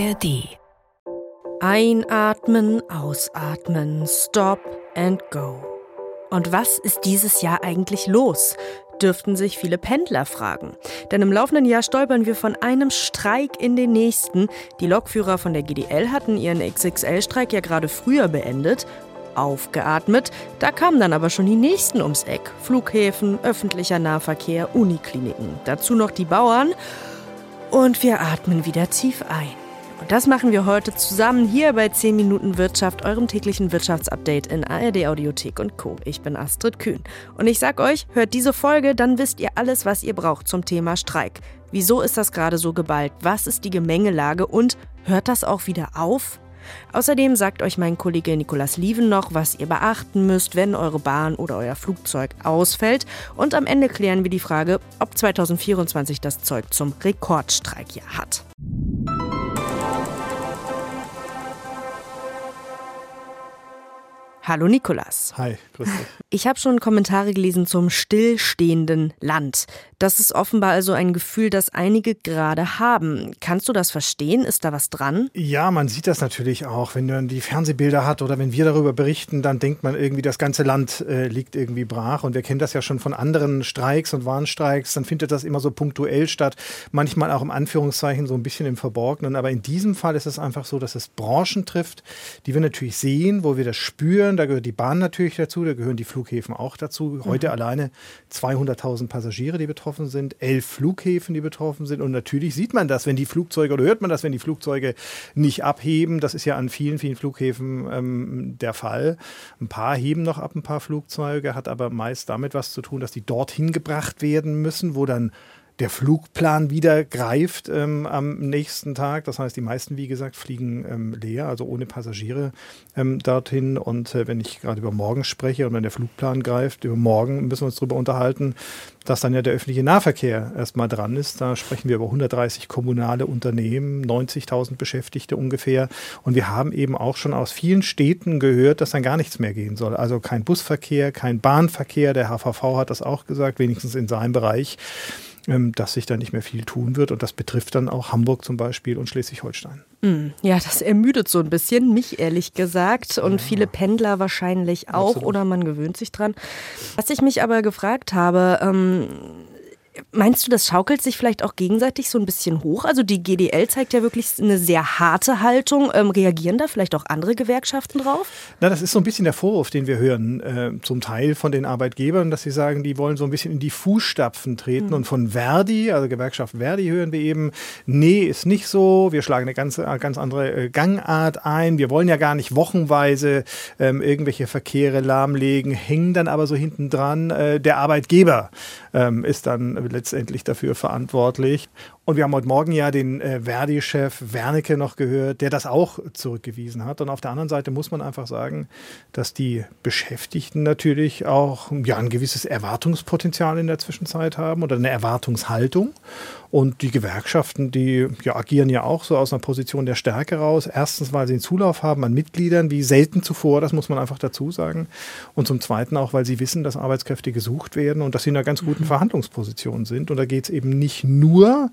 ARD. Einatmen, ausatmen, stop and go. Und was ist dieses Jahr eigentlich los? dürften sich viele Pendler fragen. Denn im laufenden Jahr stolpern wir von einem Streik in den nächsten. Die Lokführer von der GDL hatten ihren XXL-Streik ja gerade früher beendet. Aufgeatmet, da kamen dann aber schon die nächsten ums Eck. Flughäfen, öffentlicher Nahverkehr, Unikliniken. Dazu noch die Bauern. Und wir atmen wieder tief ein. Und das machen wir heute zusammen hier bei 10 Minuten Wirtschaft, eurem täglichen Wirtschaftsupdate in ARD Audiothek und Co. Ich bin Astrid Kühn. Und ich sag euch, hört diese Folge, dann wisst ihr alles, was ihr braucht zum Thema Streik. Wieso ist das gerade so geballt? Was ist die Gemengelage? Und hört das auch wieder auf? Außerdem sagt euch mein Kollege Nikolas Lieven noch, was ihr beachten müsst, wenn eure Bahn oder euer Flugzeug ausfällt. Und am Ende klären wir die Frage, ob 2024 das Zeug zum Rekordstreikjahr hat. Hallo Nikolas. Hi, grüß dich. Ich habe schon Kommentare gelesen zum stillstehenden Land. Das ist offenbar also ein Gefühl, das einige gerade haben. Kannst du das verstehen? Ist da was dran? Ja, man sieht das natürlich auch. Wenn man die Fernsehbilder hat oder wenn wir darüber berichten, dann denkt man irgendwie, das ganze Land äh, liegt irgendwie brach. Und wir kennen das ja schon von anderen Streiks und Warnstreiks. Dann findet das immer so punktuell statt. Manchmal auch im Anführungszeichen so ein bisschen im Verborgenen. Aber in diesem Fall ist es einfach so, dass es Branchen trifft, die wir natürlich sehen, wo wir das spüren. Da gehört die Bahn natürlich dazu, da gehören die Flughäfen auch dazu. Heute mhm. alleine 200.000 Passagiere, die betroffen betroffen sind, elf Flughäfen, die betroffen sind. Und natürlich sieht man das, wenn die Flugzeuge oder hört man das, wenn die Flugzeuge nicht abheben. Das ist ja an vielen, vielen Flughäfen ähm, der Fall. Ein paar heben noch ab, ein paar Flugzeuge, hat aber meist damit was zu tun, dass die dorthin gebracht werden müssen, wo dann der Flugplan wieder greift ähm, am nächsten Tag. Das heißt, die meisten, wie gesagt, fliegen ähm, leer, also ohne Passagiere ähm, dorthin. Und äh, wenn ich gerade über morgen spreche und wenn der Flugplan greift, über morgen müssen wir uns darüber unterhalten, dass dann ja der öffentliche Nahverkehr erstmal dran ist. Da sprechen wir über 130 kommunale Unternehmen, 90.000 Beschäftigte ungefähr. Und wir haben eben auch schon aus vielen Städten gehört, dass dann gar nichts mehr gehen soll. Also kein Busverkehr, kein Bahnverkehr. Der HVV hat das auch gesagt, wenigstens in seinem Bereich. Ähm, dass sich da nicht mehr viel tun wird. Und das betrifft dann auch Hamburg zum Beispiel und Schleswig-Holstein. Mm, ja, das ermüdet so ein bisschen, mich ehrlich gesagt. Und ja. viele Pendler wahrscheinlich auch. Absolut. Oder man gewöhnt sich dran. Was ich mich aber gefragt habe, ähm, Meinst du, das schaukelt sich vielleicht auch gegenseitig so ein bisschen hoch? Also die GDL zeigt ja wirklich eine sehr harte Haltung. Ähm, reagieren da vielleicht auch andere Gewerkschaften drauf? Na, das ist so ein bisschen der Vorwurf, den wir hören, äh, zum Teil von den Arbeitgebern, dass sie sagen, die wollen so ein bisschen in die Fußstapfen treten. Mhm. Und von Verdi, also Gewerkschaft Verdi, hören wir eben, nee, ist nicht so. Wir schlagen eine ganz, äh, ganz andere äh, Gangart ein. Wir wollen ja gar nicht wochenweise ähm, irgendwelche Verkehre lahmlegen, hängen dann aber so hinten dran. Äh, der Arbeitgeber ähm, ist dann letztendlich dafür verantwortlich. Und wir haben heute Morgen ja den äh, Verdi-Chef Wernicke noch gehört, der das auch zurückgewiesen hat. Und auf der anderen Seite muss man einfach sagen, dass die Beschäftigten natürlich auch ja, ein gewisses Erwartungspotenzial in der Zwischenzeit haben oder eine Erwartungshaltung. Und die Gewerkschaften, die ja, agieren ja auch so aus einer Position der Stärke raus. Erstens, weil sie einen Zulauf haben an Mitgliedern, wie selten zuvor, das muss man einfach dazu sagen. Und zum Zweiten auch, weil sie wissen, dass Arbeitskräfte gesucht werden und dass sie in einer ganz guten mhm. Verhandlungsposition sind. Und da geht es eben nicht nur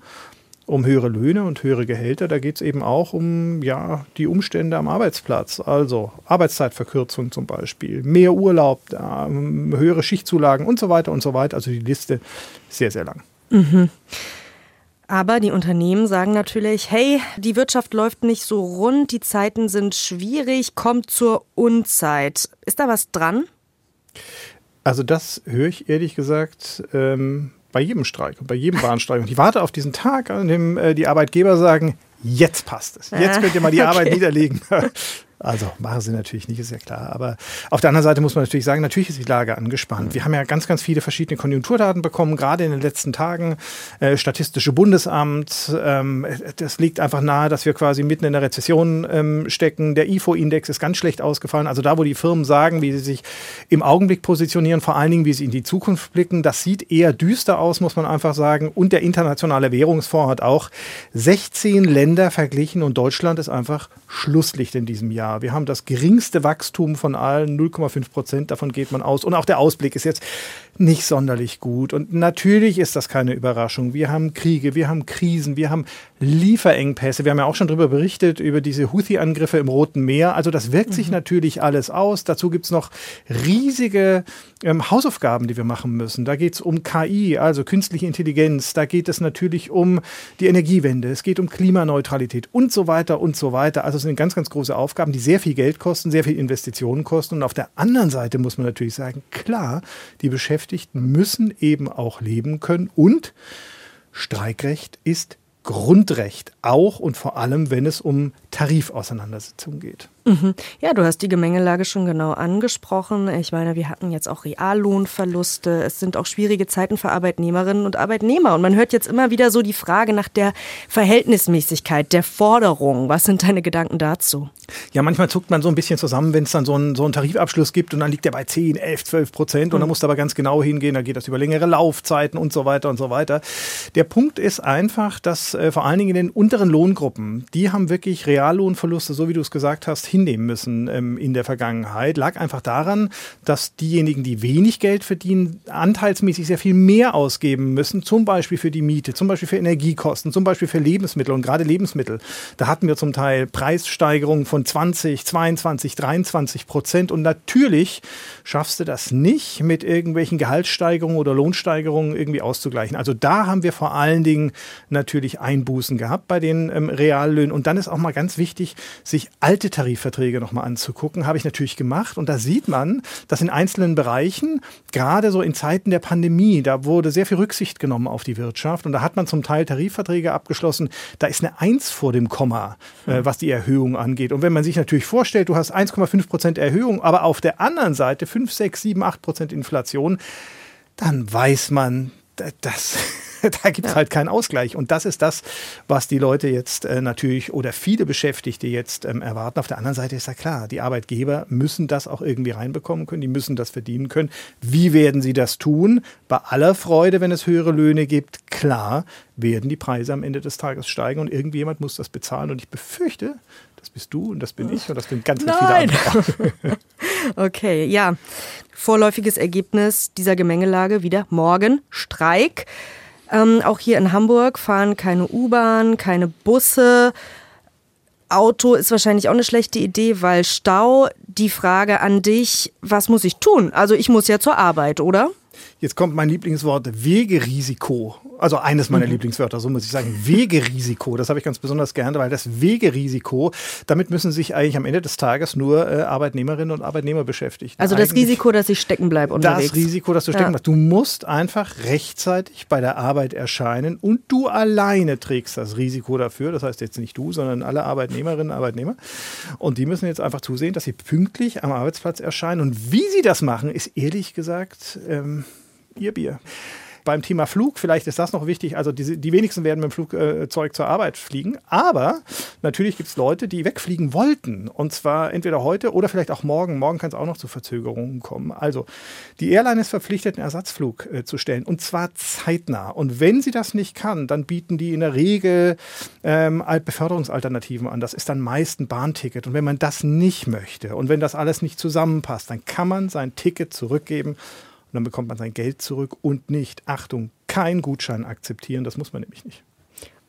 um höhere Löhne und höhere Gehälter. Da geht es eben auch um ja, die Umstände am Arbeitsplatz. Also Arbeitszeitverkürzung zum Beispiel, mehr Urlaub, äh, höhere Schichtzulagen und so weiter und so weiter. Also die Liste ist sehr, sehr lang. Mhm. Aber die Unternehmen sagen natürlich, hey, die Wirtschaft läuft nicht so rund, die Zeiten sind schwierig, kommt zur Unzeit. Ist da was dran? Also das höre ich ehrlich gesagt ähm, bei jedem Streik und bei jedem Bahnstreik. Und ich warte auf diesen Tag, an dem äh, die Arbeitgeber sagen, jetzt passt es. Jetzt könnt ihr mal die okay. Arbeit niederlegen. Also machen sie natürlich nicht, ist ja klar. Aber auf der anderen Seite muss man natürlich sagen, natürlich ist die Lage angespannt. Wir haben ja ganz, ganz viele verschiedene Konjunkturdaten bekommen, gerade in den letzten Tagen. Äh, Statistische Bundesamt, ähm, das liegt einfach nahe, dass wir quasi mitten in der Rezession ähm, stecken. Der IFO-Index ist ganz schlecht ausgefallen. Also da, wo die Firmen sagen, wie sie sich im Augenblick positionieren, vor allen Dingen, wie sie in die Zukunft blicken, das sieht eher düster aus, muss man einfach sagen. Und der Internationale Währungsfonds hat auch 16 Länder verglichen und Deutschland ist einfach Schlusslicht in diesem Jahr. Jahr. Wir haben das geringste Wachstum von allen, 0,5 Prozent, davon geht man aus. Und auch der Ausblick ist jetzt nicht sonderlich gut. Und natürlich ist das keine Überraschung. Wir haben Kriege, wir haben Krisen, wir haben Lieferengpässe. Wir haben ja auch schon darüber berichtet, über diese Houthi-Angriffe im Roten Meer. Also das wirkt sich mhm. natürlich alles aus. Dazu gibt es noch riesige ähm, Hausaufgaben, die wir machen müssen. Da geht es um KI, also künstliche Intelligenz. Da geht es natürlich um die Energiewende. Es geht um Klimaneutralität und so weiter und so weiter. Also es sind ganz, ganz große Aufgaben, die sehr viel Geld kosten, sehr viel Investitionen kosten. Und auf der anderen Seite muss man natürlich sagen, klar, die Beschäftigten müssen eben auch leben können und Streikrecht ist Grundrecht, auch und vor allem, wenn es um Tarifauseinandersetzungen geht. Mhm. Ja, du hast die Gemengelage schon genau angesprochen. Ich meine, wir hatten jetzt auch Reallohnverluste. Es sind auch schwierige Zeiten für Arbeitnehmerinnen und Arbeitnehmer. Und man hört jetzt immer wieder so die Frage nach der Verhältnismäßigkeit, der Forderung. Was sind deine Gedanken dazu? Ja, manchmal zuckt man so ein bisschen zusammen, wenn es dann so einen, so einen Tarifabschluss gibt und dann liegt der bei 10, 11, 12 Prozent. Und mhm. dann muss aber ganz genau hingehen. Da geht das über längere Laufzeiten und so weiter und so weiter. Der Punkt ist einfach, dass äh, vor allen Dingen in den unteren Lohngruppen, die haben wirklich Reallohnverluste, so wie du es gesagt hast, hinnehmen müssen ähm, in der Vergangenheit, lag einfach daran, dass diejenigen, die wenig Geld verdienen, anteilsmäßig sehr viel mehr ausgeben müssen, zum Beispiel für die Miete, zum Beispiel für Energiekosten, zum Beispiel für Lebensmittel und gerade Lebensmittel. Da hatten wir zum Teil Preissteigerungen von 20, 22, 23 Prozent und natürlich schaffst du das nicht mit irgendwelchen Gehaltssteigerungen oder Lohnsteigerungen irgendwie auszugleichen. Also da haben wir vor allen Dingen natürlich Einbußen gehabt bei den ähm, Reallöhnen und dann ist auch mal ganz wichtig, sich alte Tarifverträge Tarifverträge nochmal anzugucken. Habe ich natürlich gemacht. Und da sieht man, dass in einzelnen Bereichen, gerade so in Zeiten der Pandemie, da wurde sehr viel Rücksicht genommen auf die Wirtschaft. Und da hat man zum Teil Tarifverträge abgeschlossen. Da ist eine Eins vor dem Komma, äh, was die Erhöhung angeht. Und wenn man sich natürlich vorstellt, du hast 1,5 Prozent Erhöhung, aber auf der anderen Seite 5, 6, 7, 8 Prozent Inflation, dann weiß man, das da gibt es ja. halt keinen Ausgleich. Und das ist das, was die Leute jetzt äh, natürlich oder viele Beschäftigte jetzt ähm, erwarten. Auf der anderen Seite ist ja klar, die Arbeitgeber müssen das auch irgendwie reinbekommen können, die müssen das verdienen können. Wie werden sie das tun? Bei aller Freude, wenn es höhere Löhne gibt, klar werden die Preise am Ende des Tages steigen und irgendjemand muss das bezahlen. Und ich befürchte, das bist du und das bin ich und das bin ganz, ganz Nein. viele andere. okay, ja. Vorläufiges Ergebnis dieser Gemengelage wieder morgen Streik. Ähm, auch hier in Hamburg fahren keine U-Bahn, keine Busse. Auto ist wahrscheinlich auch eine schlechte Idee, weil Stau. Die Frage an dich, was muss ich tun? Also ich muss ja zur Arbeit, oder? Jetzt kommt mein Lieblingswort Wegerisiko. Also eines meiner mhm. Lieblingswörter, so muss ich sagen. Wegerisiko. Das habe ich ganz besonders gerne, weil das Wegerisiko, damit müssen sich eigentlich am Ende des Tages nur äh, Arbeitnehmerinnen und Arbeitnehmer beschäftigen. Also das eigentlich Risiko, dass ich stecken bleibe unterwegs. Das Risiko, dass du stecken ja. bleibst. Du musst einfach rechtzeitig bei der Arbeit erscheinen und du alleine trägst das Risiko dafür. Das heißt jetzt nicht du, sondern alle Arbeitnehmerinnen und Arbeitnehmer. Und die müssen jetzt einfach zusehen, dass sie pünktlich am Arbeitsplatz erscheinen. Und wie sie das machen, ist ehrlich gesagt ähm, ihr Bier beim Thema Flug, vielleicht ist das noch wichtig, also die, die wenigsten werden mit dem Flugzeug zur Arbeit fliegen, aber natürlich gibt es Leute, die wegfliegen wollten und zwar entweder heute oder vielleicht auch morgen. Morgen kann es auch noch zu Verzögerungen kommen. Also die Airline ist verpflichtet, einen Ersatzflug äh, zu stellen und zwar zeitnah. Und wenn sie das nicht kann, dann bieten die in der Regel ähm, Beförderungsalternativen an. Das ist dann meist ein Bahnticket. Und wenn man das nicht möchte und wenn das alles nicht zusammenpasst, dann kann man sein Ticket zurückgeben dann bekommt man sein Geld zurück und nicht, Achtung, kein Gutschein akzeptieren, das muss man nämlich nicht.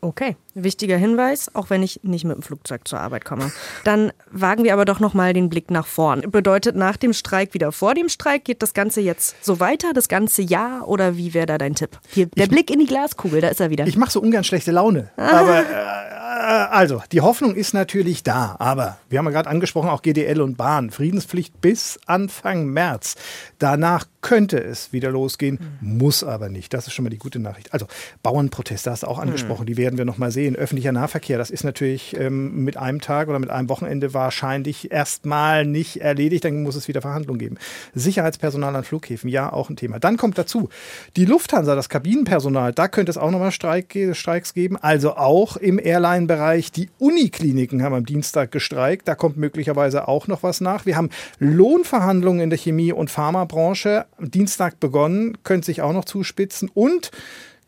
Okay, wichtiger Hinweis, auch wenn ich nicht mit dem Flugzeug zur Arbeit komme. Dann wagen wir aber doch noch mal den Blick nach vorn. Bedeutet nach dem Streik wieder vor dem Streik geht das Ganze jetzt so weiter, das ganze Jahr oder wie wäre da dein Tipp? Hier, der ich, Blick in die Glaskugel, da ist er wieder. Ich mache so ungern schlechte Laune, aber äh, also, die Hoffnung ist natürlich da, aber wir haben ja gerade angesprochen, auch GDL und Bahn. Friedenspflicht bis Anfang März. Danach könnte es wieder losgehen, mhm. muss aber nicht. Das ist schon mal die gute Nachricht. Also, Bauernproteste hast du auch angesprochen, mhm. die werden wir nochmal sehen. Öffentlicher Nahverkehr, das ist natürlich ähm, mit einem Tag oder mit einem Wochenende wahrscheinlich erstmal nicht erledigt, dann muss es wieder Verhandlungen geben. Sicherheitspersonal an Flughäfen, ja, auch ein Thema. Dann kommt dazu die Lufthansa, das Kabinenpersonal, da könnte es auch nochmal Streik, Streiks geben, also auch im Airline-Bereich Bereich. Die Unikliniken haben am Dienstag gestreikt. Da kommt möglicherweise auch noch was nach. Wir haben Lohnverhandlungen in der Chemie- und Am Dienstag begonnen, könnte sich auch noch zuspitzen. Und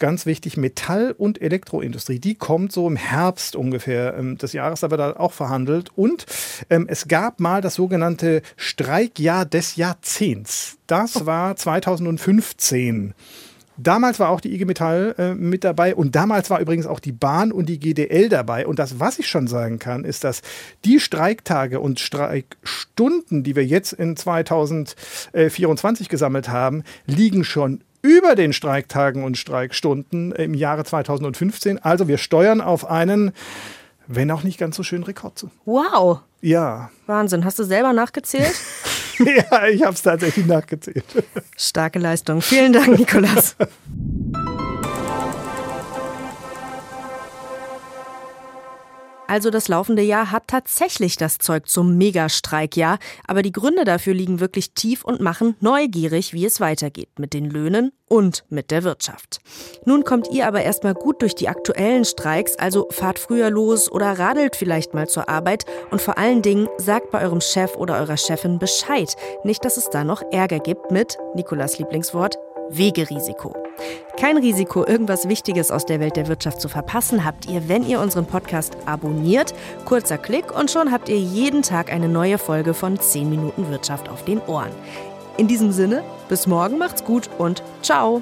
ganz wichtig, Metall- und Elektroindustrie. Die kommt so im Herbst ungefähr ähm, des Jahres, da wird da auch verhandelt. Und ähm, es gab mal das sogenannte Streikjahr des Jahrzehnts. Das war 2015. Damals war auch die IG Metall äh, mit dabei und damals war übrigens auch die Bahn und die GDL dabei. Und das, was ich schon sagen kann, ist, dass die Streiktage und Streikstunden, die wir jetzt in 2024 gesammelt haben, liegen schon über den Streiktagen und Streikstunden im Jahre 2015. Also wir steuern auf einen, wenn auch nicht ganz so schönen Rekord zu. Wow. Ja. Wahnsinn. Hast du selber nachgezählt? ja, ich habe es tatsächlich nachgezählt. Starke Leistung. Vielen Dank, Nikolas. Also das laufende Jahr hat tatsächlich das Zeug zum Megastreikjahr, aber die Gründe dafür liegen wirklich tief und machen neugierig, wie es weitergeht mit den Löhnen und mit der Wirtschaft. Nun kommt ihr aber erstmal gut durch die aktuellen Streiks, also fahrt früher los oder radelt vielleicht mal zur Arbeit. Und vor allen Dingen sagt bei eurem Chef oder eurer Chefin Bescheid, nicht dass es da noch Ärger gibt mit Nikolas Lieblingswort Wegerisiko. Kein Risiko, irgendwas Wichtiges aus der Welt der Wirtschaft zu verpassen, habt ihr, wenn ihr unseren Podcast abonniert. Kurzer Klick und schon habt ihr jeden Tag eine neue Folge von 10 Minuten Wirtschaft auf den Ohren. In diesem Sinne, bis morgen macht's gut und ciao!